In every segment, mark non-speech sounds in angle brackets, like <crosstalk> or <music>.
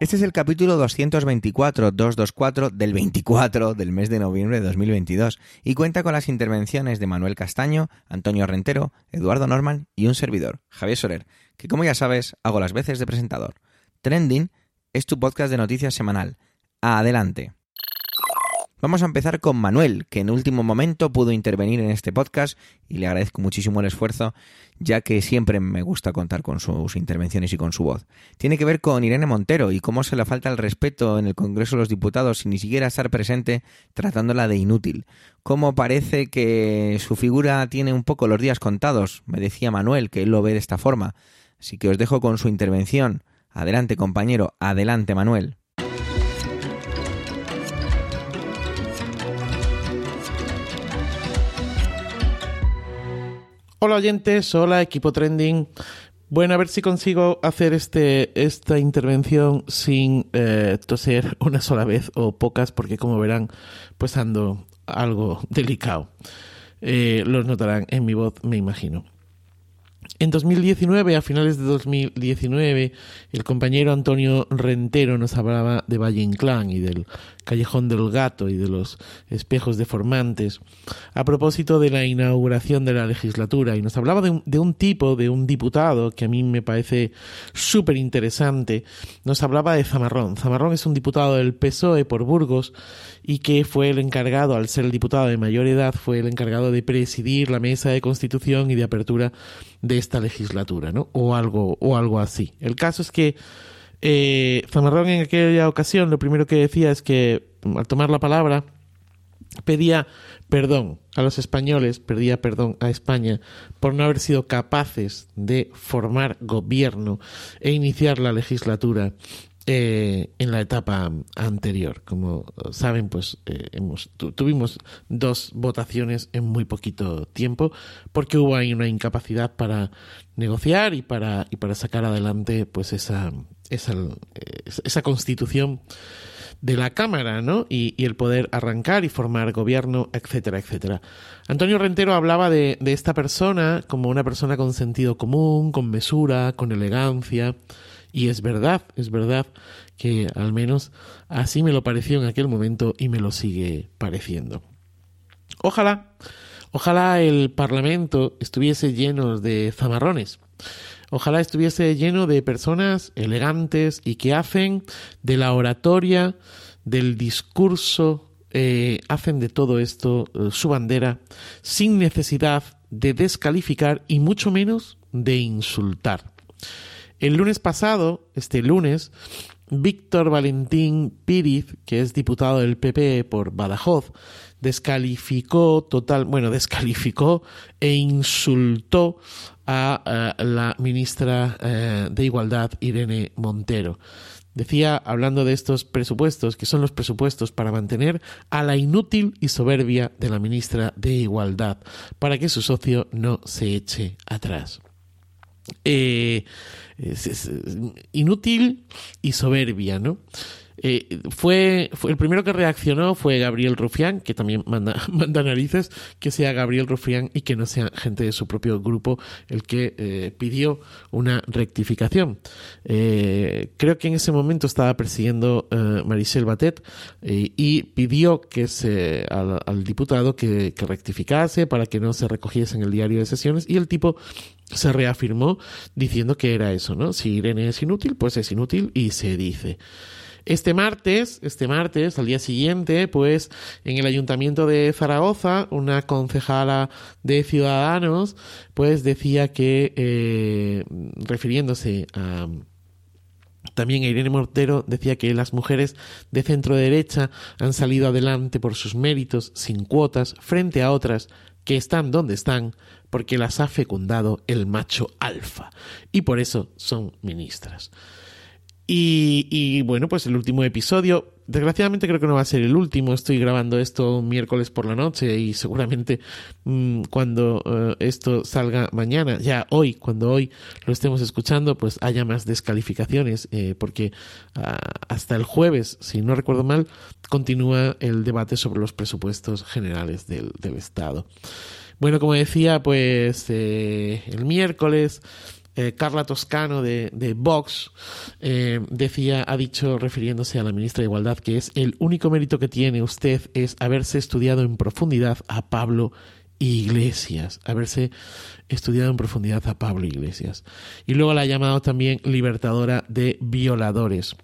Este es el capítulo 224-224 del 24 del mes de noviembre de 2022 y cuenta con las intervenciones de Manuel Castaño, Antonio Rentero, Eduardo Norman y un servidor, Javier Soler, que como ya sabes hago las veces de presentador. Trending es tu podcast de noticias semanal. Adelante. Vamos a empezar con Manuel, que en último momento pudo intervenir en este podcast y le agradezco muchísimo el esfuerzo, ya que siempre me gusta contar con sus intervenciones y con su voz. Tiene que ver con Irene Montero y cómo se le falta el respeto en el Congreso de los Diputados sin ni siquiera estar presente tratándola de inútil. Cómo parece que su figura tiene un poco los días contados, me decía Manuel, que él lo ve de esta forma. Así que os dejo con su intervención. Adelante compañero, adelante Manuel. Hola oyentes, hola equipo trending. Bueno, a ver si consigo hacer este, esta intervención sin eh, toser <laughs> una sola vez o pocas, porque como verán, pues ando algo delicado. Eh, los notarán en mi voz, me imagino. En 2019, a finales de 2019, el compañero Antonio Rentero nos hablaba de Valle Inclán y del Callejón del Gato y de los espejos deformantes a propósito de la inauguración de la legislatura y nos hablaba de un, de un tipo, de un diputado que a mí me parece súper interesante. Nos hablaba de Zamarrón. Zamarrón es un diputado del PSOE por Burgos y que fue el encargado, al ser el diputado de mayor edad, fue el encargado de presidir la mesa de constitución y de apertura de esta legislatura, ¿no? O algo, o algo así. El caso es que eh, Zamarrón en aquella ocasión lo primero que decía es que al tomar la palabra pedía perdón a los españoles, pedía perdón a España por no haber sido capaces de formar gobierno e iniciar la legislatura eh, en la etapa anterior. Como saben, pues eh, hemos, tuvimos dos votaciones en muy poquito tiempo porque hubo ahí una incapacidad para negociar y para, y para sacar adelante pues esa, esa, constitución de la Cámara, ¿no? Y, y, el poder arrancar y formar gobierno, etcétera, etcétera. Antonio Rentero hablaba de, de esta persona como una persona con sentido común, con mesura, con elegancia, y es verdad, es verdad que al menos así me lo pareció en aquel momento y me lo sigue pareciendo. Ojalá, ojalá el Parlamento estuviese lleno de zamarrones. Ojalá estuviese lleno de personas elegantes y que hacen de la oratoria, del discurso, eh, hacen de todo esto eh, su bandera sin necesidad de descalificar y mucho menos de insultar. El lunes pasado, este lunes, Víctor Valentín Píriz, que es diputado del PP por Badajoz, descalificó total, bueno, descalificó e insultó a, la ministra uh, de Igualdad, Irene Montero. Decía, hablando de estos presupuestos, que son los presupuestos para mantener a la inútil y soberbia de la ministra de Igualdad, para que su socio no se eche atrás. Eh, es, inútil y soberbia, ¿no? Eh, fue, fue, el primero que reaccionó fue Gabriel Rufián, que también manda, <laughs> manda narices que sea Gabriel Rufián y que no sea gente de su propio grupo el que eh, pidió una rectificación. Eh, creo que en ese momento estaba persiguiendo eh, Marisel Batet y pidió que se, al, al diputado que, que rectificase para que no se recogiese en el diario de sesiones y el tipo se reafirmó diciendo que era eso, ¿no? Si Irene es inútil, pues es inútil y se dice. Este martes, este martes, al día siguiente, pues en el Ayuntamiento de Zaragoza, una concejala de Ciudadanos, pues decía que, eh, refiriéndose a también Irene Mortero decía que las mujeres de centro derecha han salido adelante por sus méritos, sin cuotas, frente a otras que están donde están porque las ha fecundado el macho alfa y por eso son ministras. Y, y, bueno, pues el último episodio desgraciadamente creo que no va a ser el último. Estoy grabando esto un miércoles por la noche y seguramente mm, cuando eh, esto salga mañana, ya hoy, cuando hoy lo estemos escuchando, pues haya más descalificaciones, eh, porque ah, hasta el jueves, si no recuerdo mal, continúa el debate sobre los presupuestos generales del, del Estado. Bueno, como decía, pues eh, el miércoles eh, Carla Toscano de, Vox eh, decía, ha dicho, refiriéndose a la ministra de Igualdad, que es el único mérito que tiene usted es haberse estudiado en profundidad a Pablo Iglesias, haberse estudiado en profundidad a Pablo Iglesias. Y luego la ha llamado también libertadora de violadores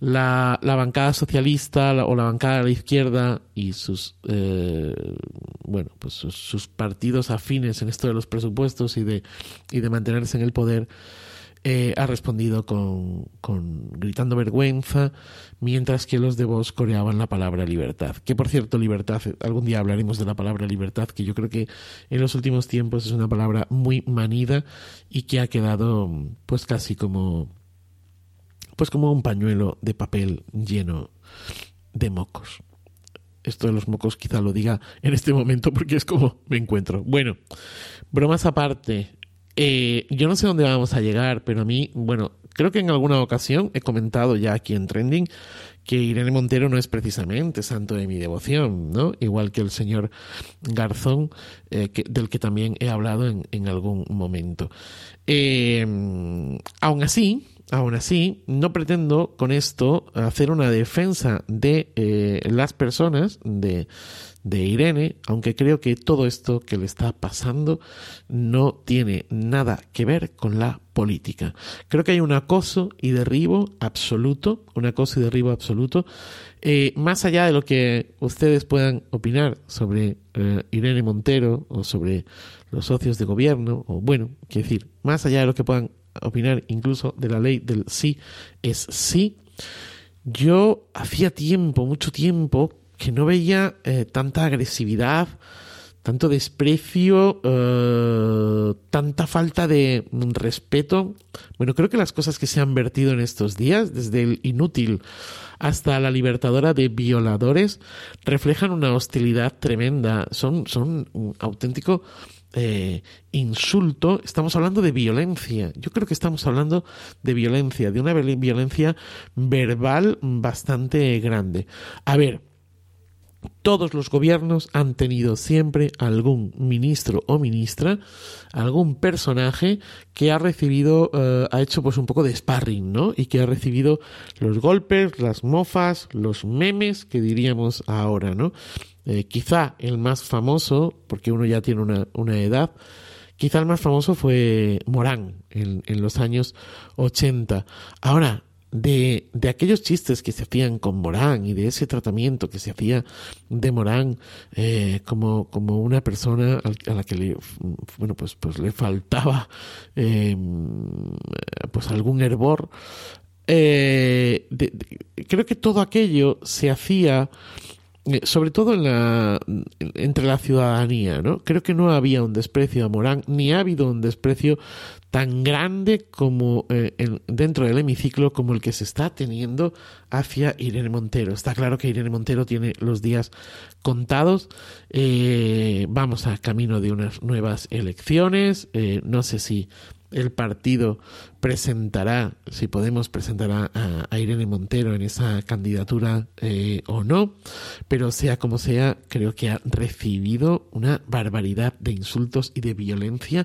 la, bancada socialista o la bancada de la izquierda y sus eh, bueno pues sus, partidos afines en esto de los presupuestos y de y de mantenerse en el poder eh, ha respondido con, con, gritando vergüenza, mientras que los de Vox coreaban la palabra libertad. Que por cierto, libertad, algún día hablaremos de la palabra libertad, que yo creo que en los últimos tiempos es una palabra muy manida y que ha quedado pues casi como pues como un pañuelo de papel lleno de mocos. Esto de los mocos quizá lo diga en este momento porque es como me encuentro. Bueno, bromas aparte, eh, yo no sé dónde vamos a llegar, pero a mí, bueno, creo que en alguna ocasión he comentado ya aquí en Trending que Irene Montero no es precisamente santo de mi devoción, ¿no? Igual que el señor Garzón, eh, del que también he hablado en, algún momento. Eh, aún así, Aún así, no pretendo con esto hacer una defensa de eh, las personas, de, Irene, aunque creo que todo esto que le está pasando no tiene nada que ver con la política. Creo que hay un acoso y derribo absoluto, un acoso y derribo absoluto, eh, más allá de lo que ustedes puedan opinar sobre eh, Irene Montero o sobre los socios de gobierno, o bueno, quiero decir, más allá de lo que puedan opinar incluso de la ley del sí es sí. Yo hacía tiempo, mucho tiempo, que no veía eh, tanta agresividad, tanto desprecio, eh, tanta falta de respeto. Bueno, creo que las cosas que se han vertido en estos días, desde el inútil hasta la libertadora de violadores, reflejan una hostilidad tremenda. Son, son un auténtico eh, insulto, estamos hablando de violencia. Yo creo que estamos hablando de violencia, de una violencia verbal bastante grande. A ver, todos los gobiernos han tenido siempre algún ministro o ministra, algún personaje que ha recibido, eh, ha hecho pues un poco de sparring, ¿no? Y que ha recibido los golpes, las mofas, los memes que diríamos ahora, ¿no? Eh, quizá el más famoso, porque uno ya tiene una, una edad, quizá el más famoso fue Morán en, en los años 80. Ahora, de, de, aquellos chistes que se hacían con Morán y de ese tratamiento que se hacía de Morán eh, como, como una persona a la que le, bueno, pues, pues le faltaba eh, pues algún hervor. Eh, creo que todo aquello se hacía sobre todo en la, entre la ciudadanía, ¿no? Creo que no había un desprecio a Morán, ni ha habido un desprecio tan grande como eh, dentro del hemiciclo como el que se está teniendo hacia Irene Montero. Está claro que Irene Montero tiene los días contados. Eh, vamos a camino de unas nuevas elecciones. no sé si el partido presentará, si Podemos presentará a, Irene Montero en esa candidatura eh, o no, pero sea como sea, creo que ha recibido una barbaridad de insultos y de violencia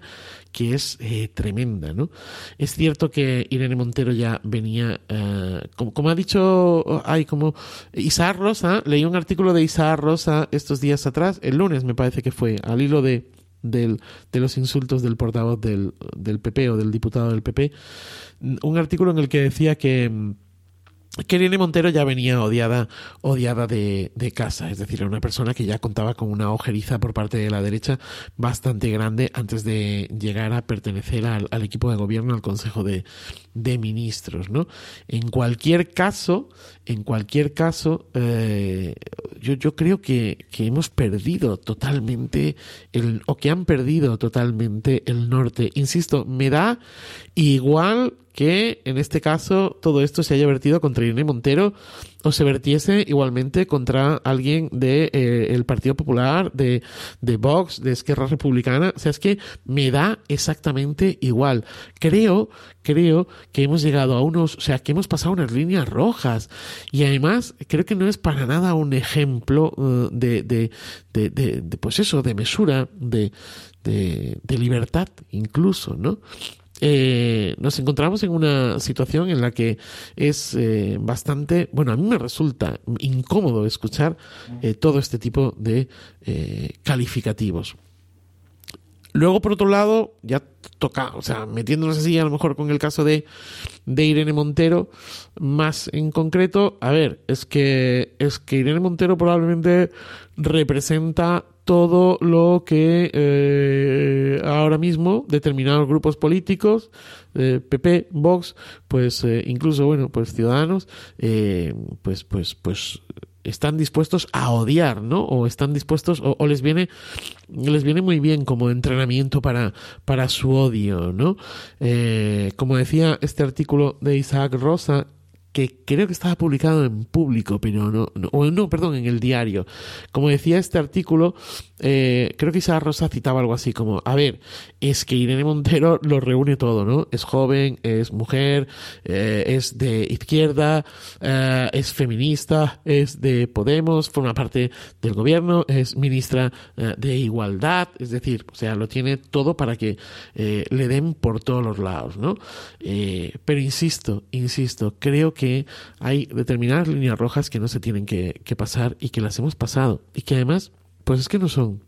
que es eh, tremenda, ¿no? Es cierto que Irene Montero ya venía, eh, como, ha dicho, hay como Isaac Rosa, leí un artículo de Isaac Rosa estos días atrás, el lunes me parece que fue, al hilo de del, de los insultos del portavoz del, del PP o del diputado del PP, un artículo en el que decía que que Montero ya venía odiada, odiada de, casa, es decir, era una persona que ya contaba con una ojeriza por parte de la derecha bastante grande antes de llegar a pertenecer al, equipo de gobierno, al Consejo de, Ministros, ¿no? En cualquier caso, en cualquier caso, eh, yo, yo creo que, que hemos perdido totalmente el, o que han perdido totalmente el norte. Insisto, me da igual que en este caso todo esto se haya vertido contra Irene Montero o se vertiese igualmente contra alguien del de, eh, Partido Popular, de, de Vox, de Esquerra Republicana. O sea, es que me da exactamente igual. Creo, creo que hemos llegado a unos, o sea, que hemos pasado unas líneas rojas. Y además, creo que no es para nada un ejemplo uh, de, de, de, de, pues eso, de mesura, de, de, de libertad incluso, ¿no? Eh, nos encontramos en una situación en la que es eh, bastante, bueno, a mí me resulta incómodo escuchar eh, todo este tipo de calificativos. Luego, por otro lado, ya toca, o sea, metiéndonos así a lo mejor con el caso de, de Irene Montero, más en concreto, a ver, es que, es que Irene Montero probablemente representa todo lo que eh, ahora mismo determinados grupos políticos, eh, PP, Vox, pues eh, incluso, bueno, pues ciudadanos, eh, pues, pues, pues están dispuestos a odiar, ¿no? O están dispuestos, o, les viene, les viene muy bien como entrenamiento para, para su odio, ¿no? Eh, como decía este artículo de Isaac Rosa, que creo que estaba publicado en público, pero no, no, perdón, en el diario. Como decía este artículo, eh, creo que Isaac Rosa citaba algo así como, a ver, es que Irene Montero <laughs> lo reúne todo, ¿no? Es joven, es mujer, eh, es de izquierda, eh, es feminista, es de Podemos, forma parte del gobierno, es ministra de Igualdad, es decir, o sea, lo tiene todo para que le den por todos los lados, ¿no? Pero insisto, insisto, creo que hay determinadas líneas rojas que no se tienen que, pasar y que las hemos pasado y que además, pues es que no son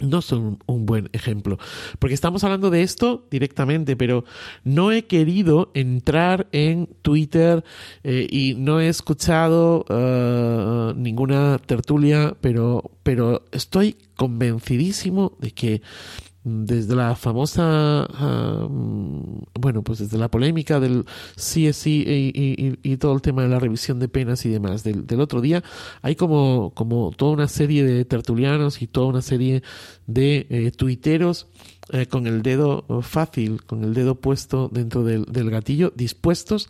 no son un buen ejemplo. Porque estamos hablando de esto directamente, pero no he querido entrar en Twitter eh, y no he escuchado uh, ninguna tertulia, pero, pero estoy convencidísimo de que desde la famosa, uh, bueno, pues desde la polémica del CSI y, y, y, todo el tema de la revisión de penas y demás del, otro día, hay como, como toda una serie de tertulianos y toda una serie de eh, tuiteros eh, con el dedo fácil, con el dedo puesto dentro del, del gatillo, dispuestos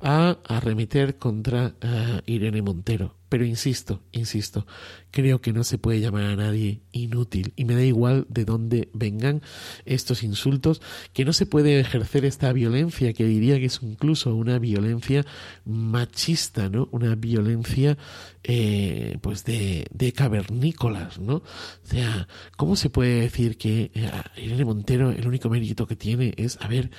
a arremeter contra uh, Irene Montero. Pero insisto, insisto, creo que no se puede llamar a nadie inútil y me da igual de dónde vengan estos insultos, que no se puede ejercer esta violencia que diría que es incluso una violencia machista, ¿no? Una violencia eh, pues de, de, cavernícolas, ¿no? O sea, ¿cómo se puede decir que eh, Irene Montero el único mérito que tiene es haber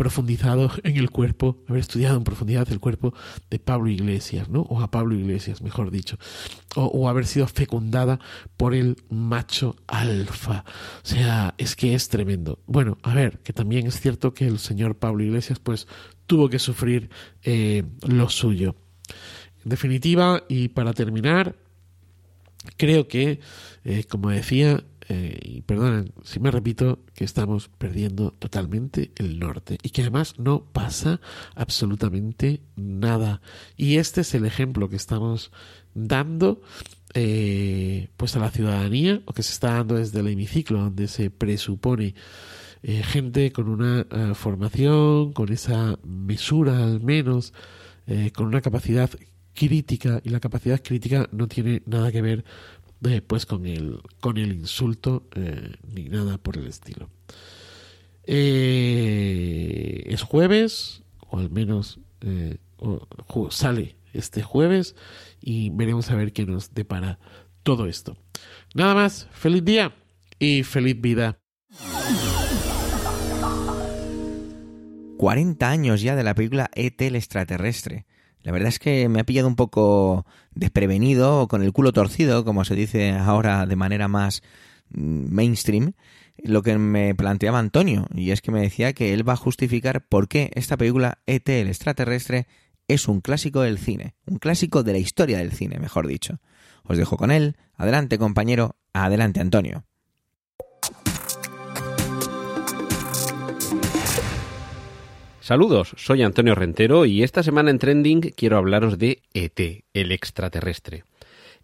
profundizado en el cuerpo, haber estudiado en profundidad el cuerpo de Pablo Iglesias, ¿no? O a Pablo Iglesias, mejor dicho. O, haber sido fecundada por el macho alfa. O sea, es que es tremendo. Bueno, a ver, que también es cierto que el señor Pablo Iglesias, pues, tuvo que sufrir eh, lo suyo. En definitiva, y para terminar, creo que, eh, como decía, eh, y perdonen si me repito, que estamos perdiendo totalmente el norte y que además no pasa absolutamente nada. Y este es el ejemplo que estamos dando eh, pues a la ciudadanía o que se está dando desde el hemiciclo donde se presupone eh, gente con una formación, con esa mesura al menos, con una capacidad crítica y la capacidad crítica no tiene nada que ver eh, pues con el con el insulto eh, ni nada por el estilo. Eh, es jueves o al menos o, sale este jueves y veremos a ver qué nos depara todo esto. Nada más feliz día y feliz vida. 40 años ya de la película ET el extraterrestre la verdad es que me ha pillado un poco desprevenido con el culo torcido, como se dice ahora de manera más mainstream, lo que me planteaba Antonio, y es que me decía que él va a justificar por qué esta película ET el extraterrestre es un clásico del cine, un clásico de la historia del cine, mejor dicho. Os dejo con él. Adelante, compañero. Adelante, Antonio. Saludos, soy Antonio Rentero y esta semana en Trending quiero hablaros de ET, el extraterrestre.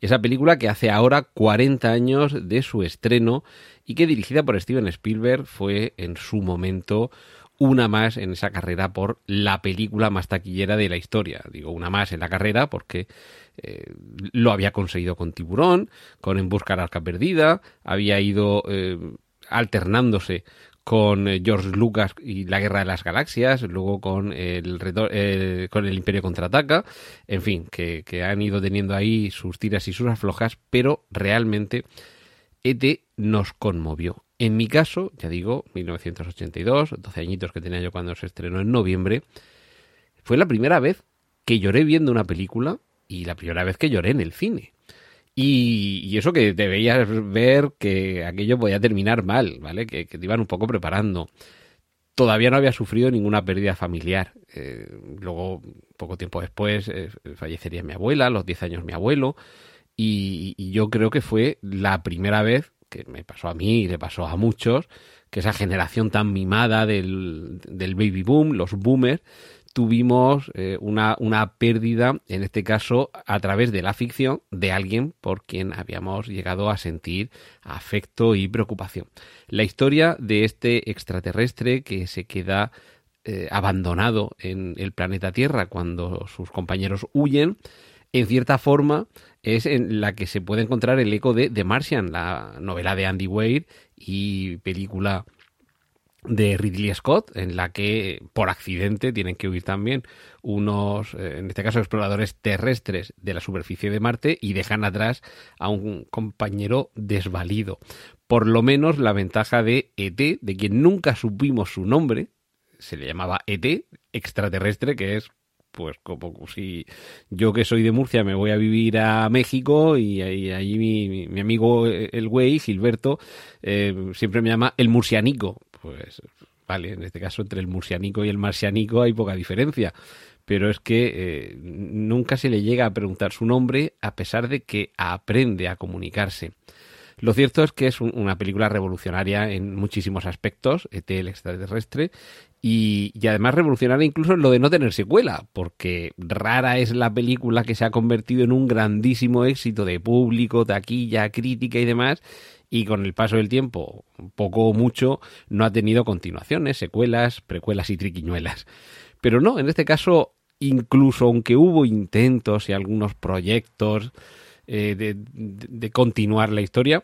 Esa película que hace ahora 40 años de su estreno y que dirigida por Steven Spielberg fue en su momento una más en esa carrera por la película más taquillera de la historia. Digo, una más en la carrera porque eh, lo había conseguido con Tiburón, con En Busca de Arca Perdida, había ido eh, alternándose con eh, George Lucas y la Guerra de las Galaxias, luego con el, con el Imperio Contraataca, en fin, que, que, han ido teniendo ahí sus tiras y sus aflojas, pero realmente ET nos conmovió. En mi caso, ya digo, 1982, 12 añitos que tenía yo cuando se estrenó en noviembre, fue la primera vez que lloré viendo una película y la primera vez que lloré en el cine. Y, eso que debías ver que aquello podía terminar mal, ¿vale? Que, te iban un poco preparando. Todavía no había sufrido ninguna pérdida familiar. Eh, luego, poco tiempo después, eh, fallecería mi abuela, a los 10 años mi abuelo. Y, y, yo creo que fue la primera vez que me pasó a mí y le pasó a muchos, que esa generación tan mimada del, del baby boom, los boomers, tuvimos eh, una, una pérdida, en este caso a través de la ficción, de alguien por quien habíamos llegado a sentir afecto y preocupación. La historia de este extraterrestre que se queda eh, abandonado en el planeta Tierra cuando sus compañeros huyen, en cierta forma es en la que se puede encontrar el eco de The Martian, la novela de Andy Weir y película de Ridley Scott, en la que por accidente tienen que huir también unos, eh, en este caso, exploradores terrestres de la superficie de Marte y dejan atrás a un compañero desvalido. Por lo menos la ventaja de ET, de quien nunca supimos su nombre, se le llamaba ET, extraterrestre, que es pues como si yo que soy de Murcia me voy a vivir a México y, allí mi, amigo el güey, Gilberto, eh, siempre me llama el murcianico, pues vale, en este caso entre el murcianico y el marcianico hay poca diferencia, pero es que eh, nunca se le llega a preguntar su nombre a pesar de que aprende a comunicarse. Lo cierto es que es una película revolucionaria en muchísimos aspectos, ET el extraterrestre, y, y, además revolucionaria incluso en lo de no tener secuela, porque rara es la película que se ha convertido en un grandísimo éxito de público, taquilla, crítica y demás, y con el paso del tiempo, poco o mucho, no ha tenido continuaciones, secuelas, precuelas y triquiñuelas. Pero no, en este caso, incluso aunque hubo intentos y algunos proyectos eh, de, continuar la historia,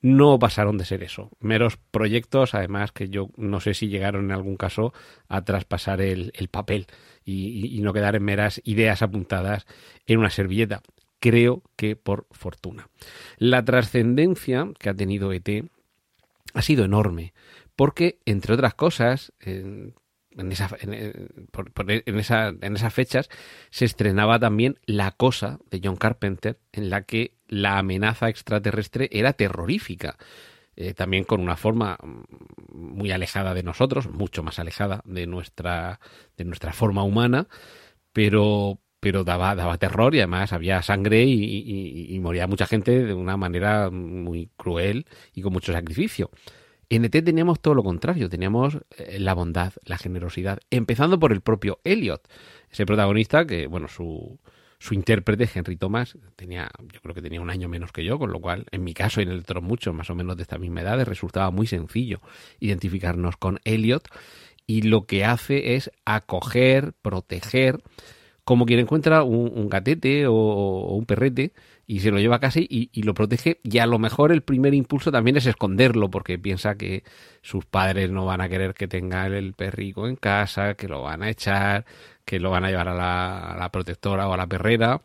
no pasaron de ser eso. Meros proyectos, además que yo no sé si llegaron en algún caso a traspasar el, el papel y, y, no quedar en meras ideas apuntadas en una servilleta creo que por fortuna. La trascendencia que ha tenido ET ha sido enorme, porque, entre otras cosas, en, esa, en, esas fechas se estrenaba también La Cosa de John Carpenter, en la que la amenaza extraterrestre era terrorífica. Eh, también con una forma muy alejada de nosotros, mucho más alejada de nuestra, de nuestra forma humana, pero, pero daba, daba terror y además había sangre y, moría mucha gente de una manera muy cruel y con mucho sacrificio. En ET teníamos todo lo contrario, teníamos eh, la bondad, la generosidad, empezando por el propio Elliot, ese protagonista que, bueno, su, su intérprete, Henry Thomas, tenía, yo creo que tenía un año menos que yo, con lo cual, en mi caso y en el otro muchos, más o menos de esta misma edad, resultaba muy sencillo identificarnos con Elliot y lo que hace es acoger, proteger, como quien encuentra un, gatete o, un perrete y se lo lleva a casa y, lo protege y a lo mejor el primer impulso también es esconderlo porque piensa que sus padres no van a querer que tenga el perrico en casa, que lo van a echar, que lo van a llevar a la, protectora o a la perrera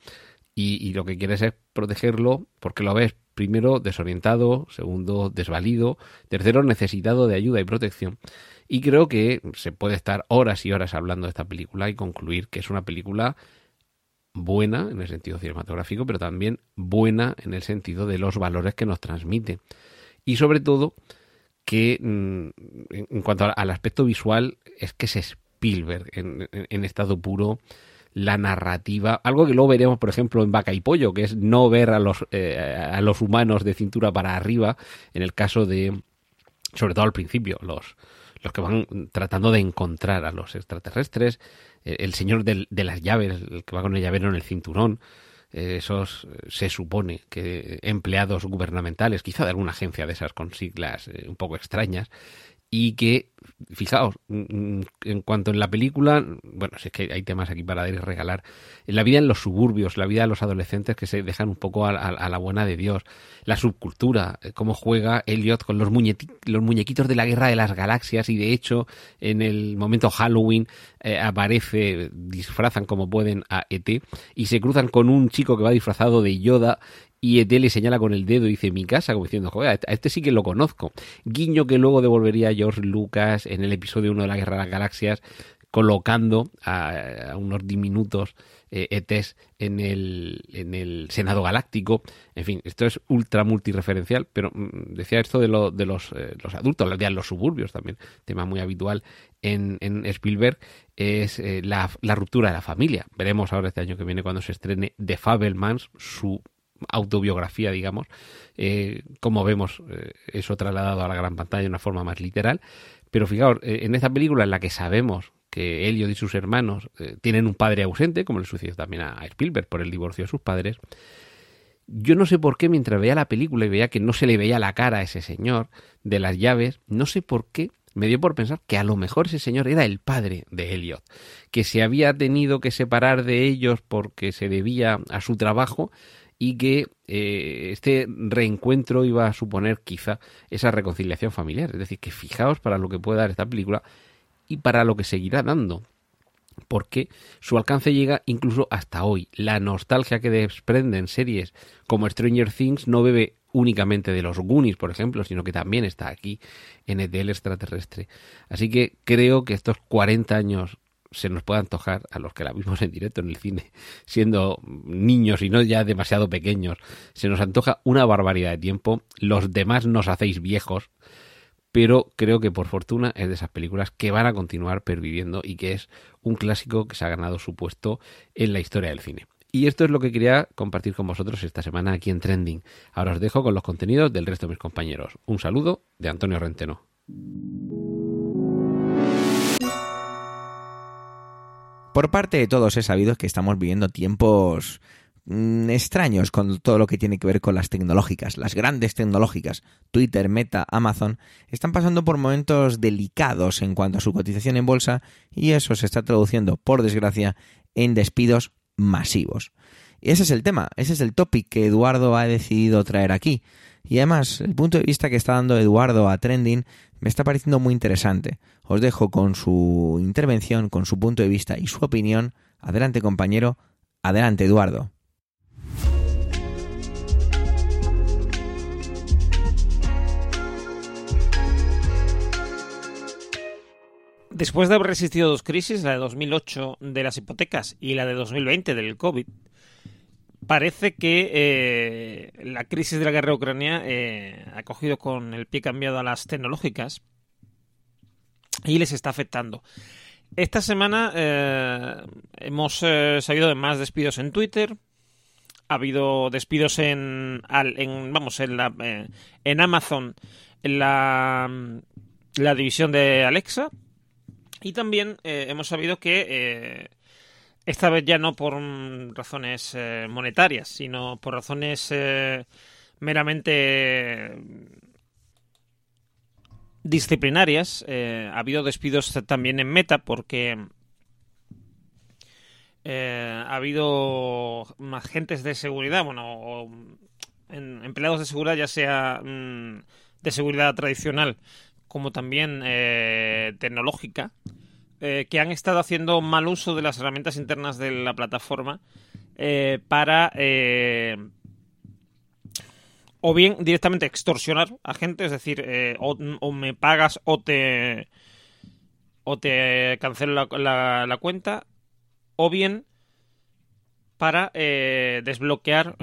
y, y, lo que quieres es protegerlo porque lo ves primero desorientado, segundo desvalido, tercero necesitado de ayuda y protección. Y creo que se puede estar horas y horas hablando de esta película y concluir que es una película buena en el sentido cinematográfico, pero también buena en el sentido de los valores que nos transmite. Y sobre todo que mm, en cuanto al aspecto visual es que es Spielberg en, estado puro la narrativa, algo que luego veremos, por ejemplo, en Vaca y Pollo, que es no ver a los, eh, a los humanos de cintura para arriba, en el caso de, sobre todo al principio, los, los que van tratando de encontrar a los extraterrestres, el, señor de las llaves, el que va con el llavero en el cinturón, eh, esos se supone que empleados gubernamentales, quizá de alguna agencia de esas con siglas eh, un poco extrañas, y que fijaos, mm, mm, en cuanto en la película, bueno, si es que hay temas aquí para dar y regalar, la vida en los suburbios, la vida de los adolescentes que se dejan un poco a, la buena de Dios, la subcultura, eh, cómo juega Elliot con los, los muñequitos de la guerra de las galaxias y de hecho en el momento Halloween eh, aparece, disfrazan como pueden a ET y se cruzan con un chico que va disfrazado de Yoda y ET le señala con el dedo y dice mi casa, como diciendo, joder, a este sí que lo conozco. Guiño que luego devolvería George Lucas en el episodio 1 de la Guerra de las Galaxias, colocando a, unos diminutos eh, ETs en el, en el Senado Galáctico. En fin, esto es ultra multireferencial, pero mm, decía esto de, de los, eh, los adultos, de los suburbios también, tema muy habitual en, en Spielberg, es eh, la, la, ruptura de la familia. Veremos ahora este año que viene cuando se estrene The Fabelmans, su autobiografía, digamos, eh, como vemos eh, eso trasladado a la gran pantalla de una forma más literal. Pero fijaos, eh, en esta película en la que sabemos que Elliot y sus hermanos tienen un padre ausente, como le sucedió también a Spielberg por el divorcio de sus padres, yo no sé por qué mientras veía la película y veía que no se le veía la cara a ese señor de las llaves, no sé por qué me dio por pensar que a lo mejor ese señor era el padre de Elliot, que se había tenido que separar de ellos porque se debía a su trabajo y que eh, este reencuentro iba a suponer quizá esa reconciliación familiar. Es decir, que fijaos para lo que puede dar esta película y para lo que seguirá dando. Porque su alcance llega incluso hasta hoy. La nostalgia que desprenden series como Stranger Things no bebe únicamente de los Goonies, por ejemplo, sino que también está aquí en ETL extraterrestre. Así que creo que estos 40 años se nos puede antojar a los que la vimos en directo en el cine, siendo niños y no ya demasiado pequeños, se nos antoja una barbaridad de tiempo. Los demás nos hacéis viejos, pero creo que por fortuna es de esas películas que van a continuar perviviendo y que es un clásico que se ha ganado su puesto en la historia del cine. Y esto es lo que quería compartir con vosotros esta semana aquí en Trending. Ahora os dejo con los contenidos del resto de mis compañeros. Un saludo de Antonio Renteno. Por parte de todos he sabido que estamos viviendo tiempos mm, extraños con todo lo que tiene que ver con las tecnológicas, las grandes tecnológicas, Twitter, Meta, Amazon, están pasando por momentos delicados en cuanto a su cotización en bolsa y eso se está traduciendo, por desgracia, en despidos masivos. Y ese es el tema, ese es el topic que Eduardo ha decidido traer aquí. Y además, el punto de vista que está dando Eduardo a Trending me está pareciendo muy interesante. Os dejo con su intervención, con su punto de vista y su opinión. Adelante compañero, adelante Eduardo. Después de haber resistido dos crisis, la de 2008 de las hipotecas y la de 2020 del COVID, parece que eh, la crisis de la guerra Ucrania eh, ha cogido con el pie cambiado a las tecnológicas y les está afectando. Esta semana eh, hemos sabido de más despidos en Twitter. Ha habido despidos en, vamos en la en Amazon en la división de Alexa y también hemos sabido que esta vez ya no por razones eh, monetarias, sino por razones eh, meramente disciplinarias. Eh, ha habido despidos también en Meta porque ha habido agentes de seguridad, bueno, empleados de seguridad, ya sea mm, de seguridad tradicional como también tecnológica, eh, que han estado haciendo mal uso de las herramientas internas de la plataforma eh, para eh, o bien directamente extorsionar a gente, es decir, o, me pagas o te o te cancelo la, cuenta, o bien para desbloquear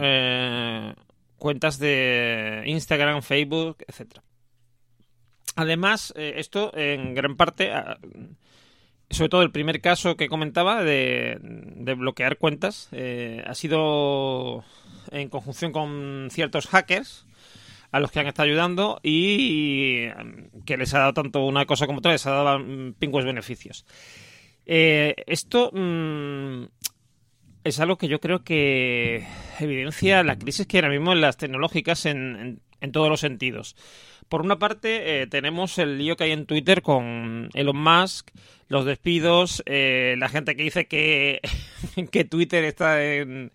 cuentas de Instagram, Facebook, etcétera. Además, esto en gran parte sobre todo el primer caso que comentaba de, bloquear cuentas eh, ha sido en conjunción con ciertos hackers a los que han estado ayudando y que les ha dado tanto una cosa como otra, les ha dado pingües beneficios. Eh, esto mm, es algo que yo creo que evidencia la crisis que ahora mismo en las tecnológicas en, en todos los sentidos por una parte, eh, tenemos el lío que hay en Twitter con Elon Musk, los despidos, eh, la gente que dice que, <laughs> que Twitter está en,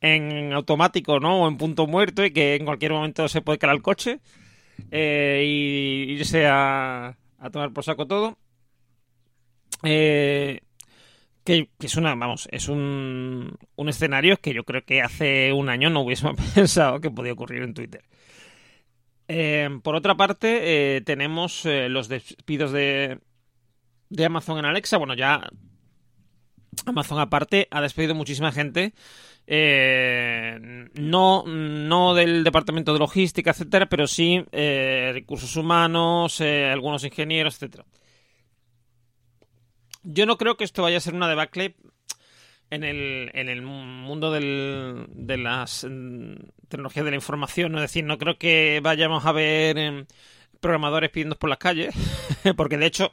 en automático, ¿no? O en punto muerto y que en cualquier momento se puede caer el coche eh, y irse a, a tomar por saco todo. Eh, que, es una, vamos, es un, un escenario que yo creo que hace un año no hubiésemos <laughs> pensado que podía ocurrir en Twitter. Eh, por otra parte, eh, tenemos eh, los despidos de, de Amazon en Alexa. Bueno, ya Amazon aparte ha despedido muchísima gente. Eh, no, no del departamento de logística, etcétera, pero sí recursos humanos, algunos ingenieros, etcétera. Yo no creo que esto vaya a ser una debacle en el, en el mundo del, de las mm, tecnologías de la información. ¿no? Decir, no creo que vayamos a ver eh, programadores pidiendo por las calles, <laughs> porque de hecho,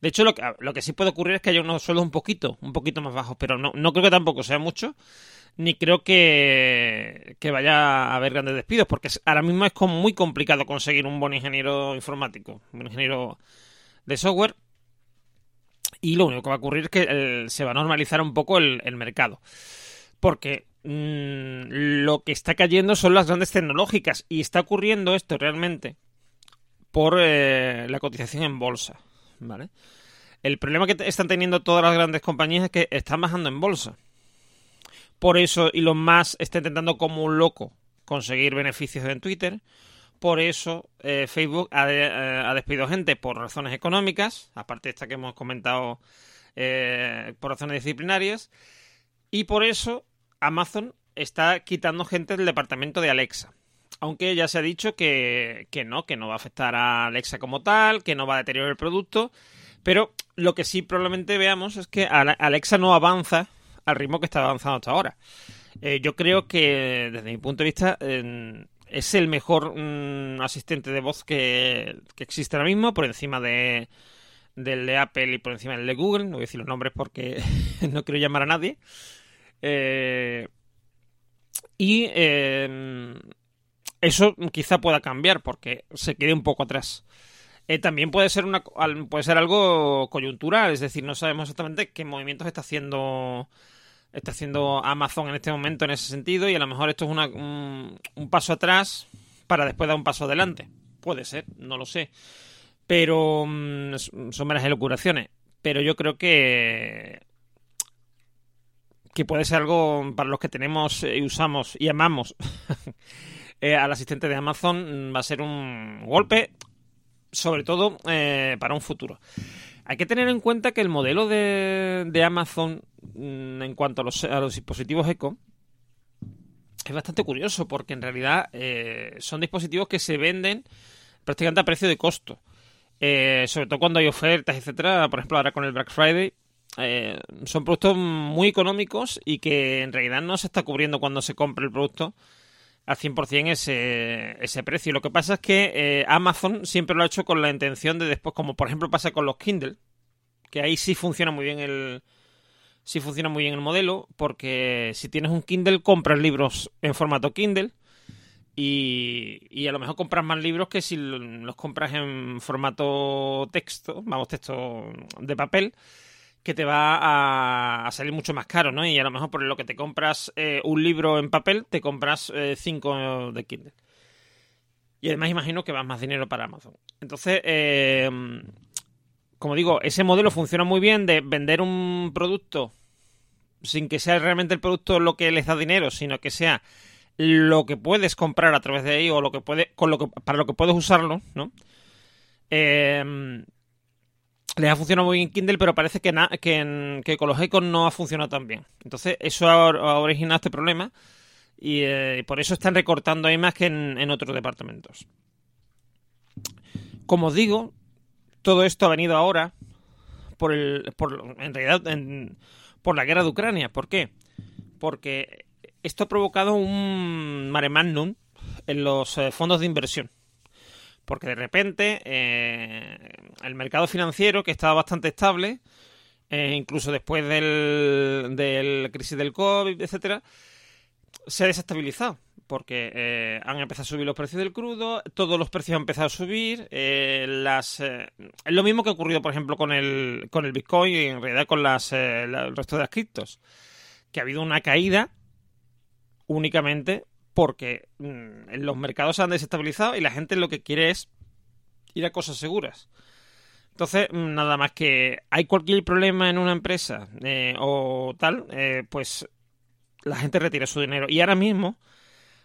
de hecho lo que, lo que sí puede ocurrir es que haya unos sueldos un poquito, un poquito más bajos, pero no, no creo que tampoco sea mucho, ni creo que, que vaya a haber grandes despidos, porque ahora mismo es muy complicado conseguir un buen ingeniero informático, un ingeniero de software. Y lo único que va a ocurrir es que el- se va a normalizar un poco el, mercado. Porque mm, lo que está cayendo son las grandes tecnológicas. Y está ocurriendo esto realmente por eh, la cotización en bolsa. ¿Vale? El problema que están teniendo todas las grandes compañías es que están bajando en bolsa. Por eso Elon Musk está intentando como un loco conseguir beneficios en Twitter. Por eso eh, Facebook ha, de- eh, despedido gente por razones económicas, aparte de esta que hemos comentado eh, por razones disciplinarias. Y por eso Amazon está quitando gente del departamento de Alexa. Aunque ya se ha dicho que, que no, que no va a afectar a Alexa como tal, que no va a deteriorar el producto. Pero lo que sí probablemente veamos es que Ale- Alexa no avanza al ritmo que está avanzando hasta ahora. Yo creo que, desde mi punto de vista, es el mejor mm, asistente de voz que, que existe ahora mismo, por encima de del de Apple y por encima del de Google. No voy a decir los nombres porque <laughs> no quiero llamar a nadie. Eh, y eh, eso quizá pueda cambiar porque se quede un poco atrás. Eh, también puede ser una puede ser algo coyuntural, es decir, no sabemos exactamente qué movimientos está haciendo está haciendo Amazon en este momento en ese sentido y a lo mejor esto es un, paso atrás para después dar un paso adelante. Puede ser, no lo sé. Pero mm, son meras elucubraciones. Pero yo creo que que puede ser algo para los que tenemos eh, y usamos y amamos <laughs> eh, al asistente de Amazon mm, va a ser un golpe sobre todo eh, para un futuro. Hay que tener en cuenta que el modelo de, Amazon en cuanto a los, a los dispositivos Eco es bastante curioso porque en realidad eh, son dispositivos que se venden prácticamente a precio de costo. Eh, sobre todo cuando hay ofertas, etcétera. Por ejemplo, ahora con el Black Friday. eh, son productos muy económicos y que en realidad no se está cubriendo cuando se compra el producto al 100% ese, ese precio. Lo que pasa es que eh, Amazon siempre lo ha hecho con la intención de después, como por ejemplo pasa con los Kindle, que ahí sí funciona muy bien el sí funciona muy bien el modelo, porque si tienes un Kindle compras libros en formato Kindle y, y a lo mejor compras más libros que si lo- los compras en formato texto, vamos, texto de papel, que te va a, a salir mucho más caro, ¿no? Y a lo mejor por lo que te compras eh, un libro en papel, te compras eh, cinco de Kindle. Y además imagino que vas más dinero para Amazon. Entonces, eh, como digo, ese modelo funciona muy bien de vender un producto sin que sea realmente el producto lo que les da dinero, sino que sea lo que puedes comprar a través de ahí o lo que puede, con lo que, para lo que puedes usarlo, ¿no? Eh, les ha funcionado muy bien en Kindle, pero parece que, que, en, que con los no ha funcionado tan bien. Entonces, eso ha, originado este problema y eh, por eso están recortando ahí más que en, en otros departamentos. Como os digo, todo esto ha venido ahora por el, por, en realidad, en- por la guerra de Ucrania. ¿Por qué? Porque esto ha provocado un mare magnum en los eh, fondos de inversión. Porque de repente eh, el mercado financiero, que estaba bastante estable, eh, incluso después del, del crisis del COVID, etcétera, se ha desestabilizado. Porque eh, han empezado a subir los precios del crudo, todos los precios han empezado a subir, eh, las eh, lo mismo que ha ocurrido, por ejemplo, con el, con el Bitcoin y en realidad con las, la- el resto de las criptos, que ha habido una caída únicamente porque mm, los mercados se han desestabilizado y la gente lo que quiere es ir a cosas seguras. Entonces, mm, nada más que hay cualquier problema en una empresa o tal, pues la gente retira su dinero. Y ahora mismo,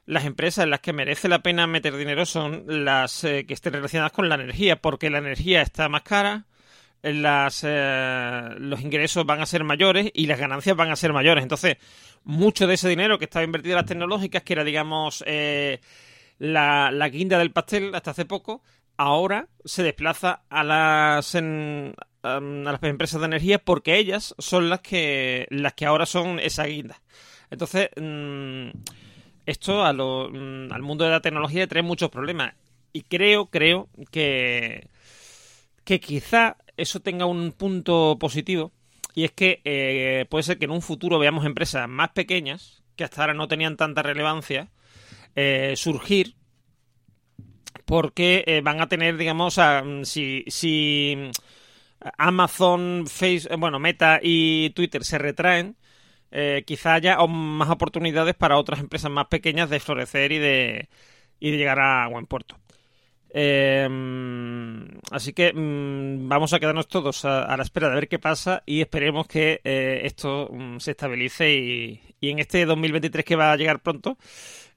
las empresas en las que merece la pena meter dinero son las eh, que estén relacionadas con la energía, porque la energía está más cara, las, eh, los ingresos van a ser mayores y las ganancias van a ser mayores. Entonces, mucho de ese dinero que estaba invertido en las tecnológicas, que era, digamos, eh, la, la guinda del pastel hasta hace poco, ahora se desplaza a las a las empresas de energía porque ellas son las que las que ahora son esa guinda. Entonces, mm, esto a lo- mm, al mundo de la tecnología trae muchos problemas. Y creo creo que que quizá eso tenga un punto positivo. Y es que eh, puede ser que en un futuro veamos empresas más pequeñas que hasta ahora no tenían tanta relevancia eh, surgir porque eh, van a tener, digamos, mm, si, si Amazon, Facebook, bueno, Meta y Twitter se retraen, eh, quizá haya más oportunidades para otras empresas más pequeñas de florecer y de, y de llegar a buen puerto. Mm, así que mm, vamos a quedarnos todos a, la espera de ver qué pasa y esperemos que eh, esto mm, se estabilice y, en este 2023 que va a llegar pronto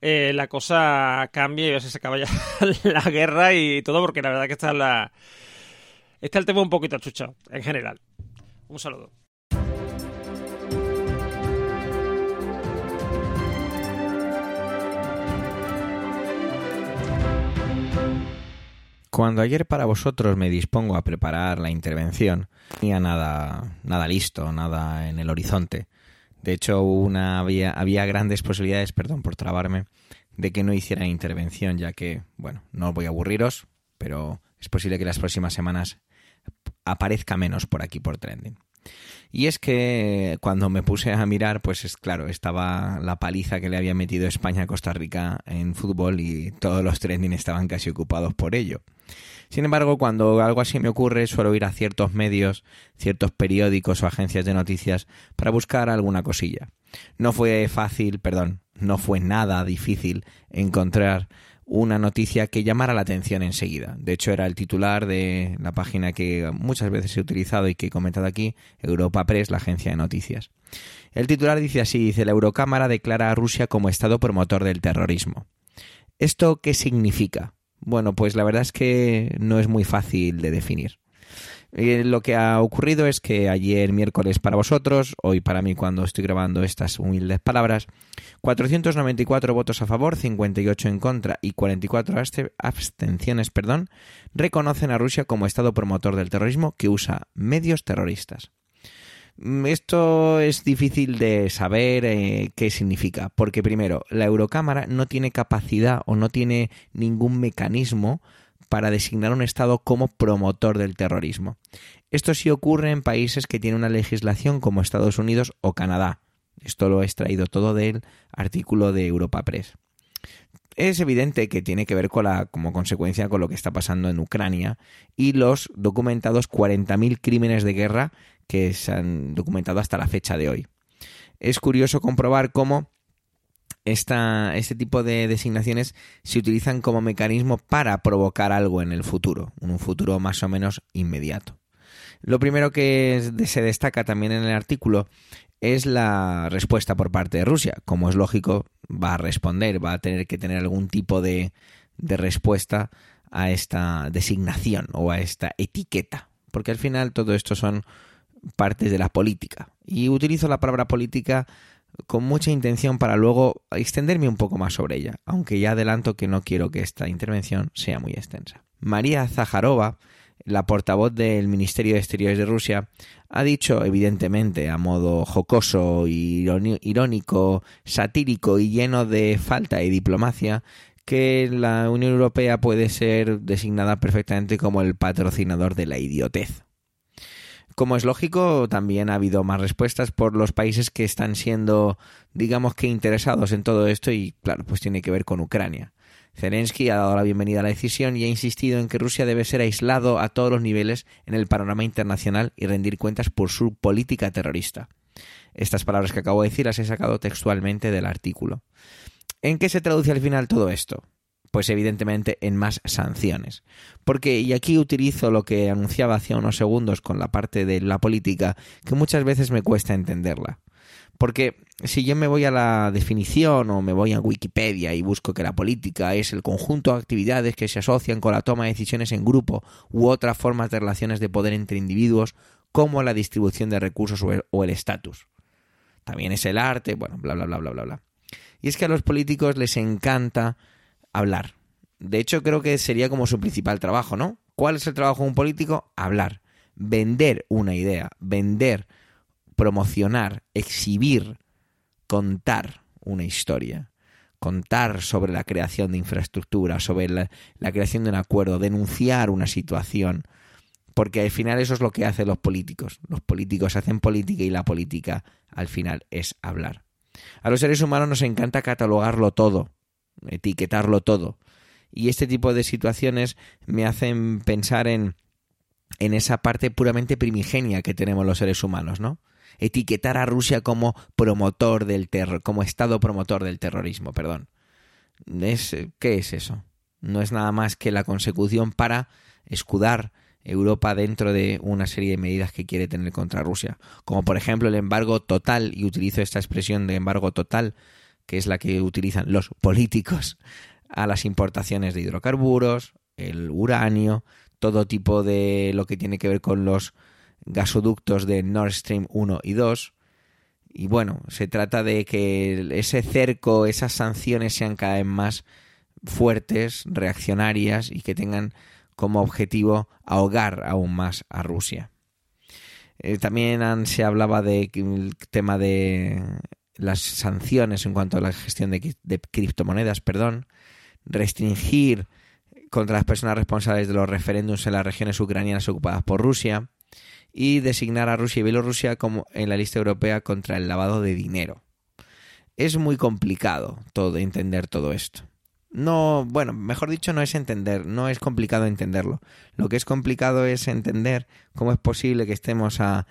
eh, la cosa cambie y a se acaba ya <laughs> la guerra y todo porque la verdad que está la está el tema un poquito achuchado en general. Un saludo. Cuando ayer para vosotros me dispongo a preparar la intervención, no tenía nada, nada listo, nada en el horizonte. De hecho, una, había, había grandes posibilidades, perdón por trabarme, de que no hiciera intervención, ya que, bueno, no voy a aburriros, pero es posible que las próximas semanas aparezca menos por aquí por trending. Y es que cuando me puse a mirar, pues es claro, estaba la paliza que le había metido España a Costa Rica en fútbol y todos los trending estaban casi ocupados por ello. Sin embargo, cuando algo así me ocurre, suelo ir a ciertos medios, ciertos periódicos o agencias de noticias para buscar alguna cosilla. No fue fácil, perdón, no fue nada difícil encontrar una noticia que llamara la atención enseguida. De hecho, era el titular de la página que muchas veces he utilizado y que he comentado aquí, Europa Press, la agencia de noticias. El titular dice así, dice, la Eurocámara declara a Rusia como Estado promotor del terrorismo. ¿Esto qué significa? Bueno, pues la verdad es que no es muy fácil de definir. Eh, lo que ha ocurrido es que ayer miércoles para vosotros, hoy para mí cuando estoy grabando estas humildes palabras, 494 votos a favor, 58 en contra y 44 abste- abstenciones, perdón, reconocen a Rusia como Estado promotor del terrorismo que usa medios terroristas. Mm, Esto es difícil de saber eh, qué significa, porque primero, la Eurocámara no tiene capacidad o no tiene ningún mecanismo para designar un Estado como promotor del terrorismo. Esto sí ocurre en países que tienen una legislación como Estados Unidos o Canadá. Esto lo he extraído todo del artículo de Europa Press. Es evidente que tiene que ver con la, como consecuencia con lo que está pasando en Ucrania y los documentados 40.000 crímenes de guerra que se han documentado hasta la fecha de hoy. Es curioso comprobar cómo esta, este tipo de designaciones se utilizan como mecanismo para provocar algo en el futuro, un futuro más o menos inmediato. Lo primero que se destaca también en el artículo es la respuesta por parte de Rusia. Como es lógico, va a responder, va a tener que tener algún tipo de, de respuesta a esta designación o a esta etiqueta. Porque al final todo esto son partes de la política. Y utilizo la palabra política con mucha intención para luego extenderme un poco más sobre ella, aunque ya adelanto que no quiero que esta intervención sea muy extensa. María Zaharova, la portavoz del Ministerio de Exteriores de Rusia, ha dicho, evidentemente, a modo jocoso, irónico, satírico y lleno de falta de diplomacia, que la Unión Europea puede ser designada perfectamente como el patrocinador de la idiotez. Como es lógico, también ha habido más respuestas por los países que están siendo, digamos que, interesados en todo esto y, claro, pues tiene que ver con Ucrania. Zelensky ha dado la bienvenida a la decisión y ha insistido en que Rusia debe ser aislado a todos los niveles en el panorama internacional y rendir cuentas por su política terrorista. Estas palabras que acabo de decir las he sacado textualmente del artículo. ¿En qué se traduce al final todo esto? Pues evidentemente en más sanciones. Porque, y aquí utilizo lo que anunciaba hace unos segundos con la parte de la política, que muchas veces me cuesta entenderla. Porque si yo me voy a la definición o me voy a Wikipedia y busco que la política es el conjunto de actividades que se asocian con la toma de decisiones en grupo u otras formas de relaciones de poder entre individuos, como la distribución de recursos o el estatus. También es el arte, bueno, bla, bla, bla, bla, bla, bla. Y es que a los políticos les encanta hablar. De hecho, creo que sería como su principal trabajo, ¿no? ¿Cuál es el trabajo de un político? Hablar, vender una idea, vender promocionar, exhibir, contar una historia, contar sobre la creación de infraestructura, sobre la, creación de un acuerdo, denunciar una situación, porque al final eso es lo que hacen los políticos. Los políticos hacen política y la política al final es hablar. A los seres humanos nos encanta catalogarlo todo, etiquetarlo todo. Y este tipo de situaciones me hacen pensar en, en esa parte puramente primigenia que tenemos los seres humanos, ¿no? etiquetar a Rusia como promotor del terror, como estado promotor del terrorismo, perdón. Es, ¿Qué es eso? No es nada más que la consecución para escudar Europa dentro de una serie de medidas que quiere tener contra Rusia, como por ejemplo el embargo total, y utilizo esta expresión de embargo total, que es la que utilizan los políticos, a las importaciones de hidrocarburos, el uranio, todo tipo de lo que tiene que ver con los gasoductos de Nord Stream 1 y 2. Y bueno, se trata de que ese cerco, esas sanciones sean cada vez más fuertes, reaccionarias y que tengan como objetivo ahogar aún más a Rusia. Eh, también se hablaba del tema de las sanciones en cuanto a la gestión de, criptomonedas, perdón, restringir contra las personas responsables de los referéndums en las regiones ucranianas ocupadas por Rusia, y designar a Rusia y Bielorrusia como en la lista europea contra el lavado de dinero. Es muy complicado todo entender todo esto. No, bueno, mejor dicho, no es entender, no es complicado entenderlo. Lo que es complicado es entender cómo es posible que estemos a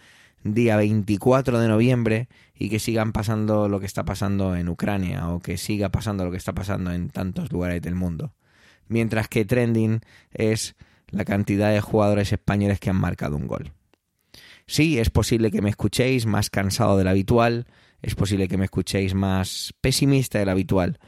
día 24 de noviembre y que sigan pasando lo que está pasando en Ucrania o que siga pasando lo que está pasando en tantos lugares del mundo. Mientras que trending es la cantidad de jugadores españoles que han marcado un gol. Sí, es posible que me escuchéis más cansado del habitual, es posible que me escuchéis más pesimista del habitual,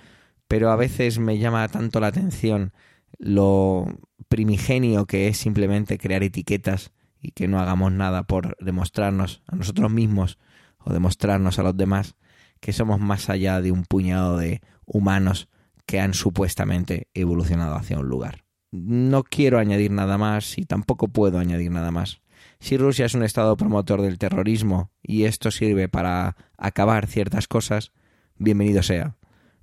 pero a veces me llama tanto la atención lo primigenio que es simplemente crear etiquetas y que no hagamos nada por demostrarnos a nosotros mismos o demostrarnos a los demás que somos más allá de un puñado de humanos que han supuestamente evolucionado hacia un lugar. No quiero añadir nada más y tampoco puedo añadir nada más. Si Rusia es un Estado promotor del terrorismo y esto sirve para acabar ciertas cosas, bienvenido sea.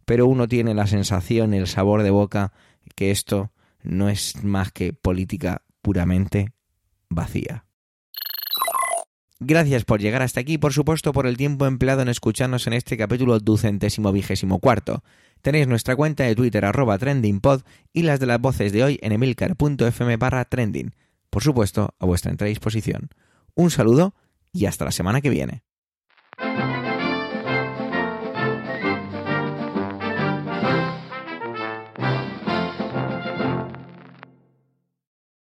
Pero uno tiene la sensación, el sabor de boca, que esto no es más que política puramente vacía. Gracias por llegar hasta aquí y por supuesto por el tiempo empleado en escucharnos en este capítulo ducentésimo vigésimo cuarto. Tenéis nuestra cuenta de Twitter arroba trendingpod y las de las voces de hoy en emilcar.fm barra trending por supuesto, a vuestra entera disposición. Un saludo y hasta la semana que viene.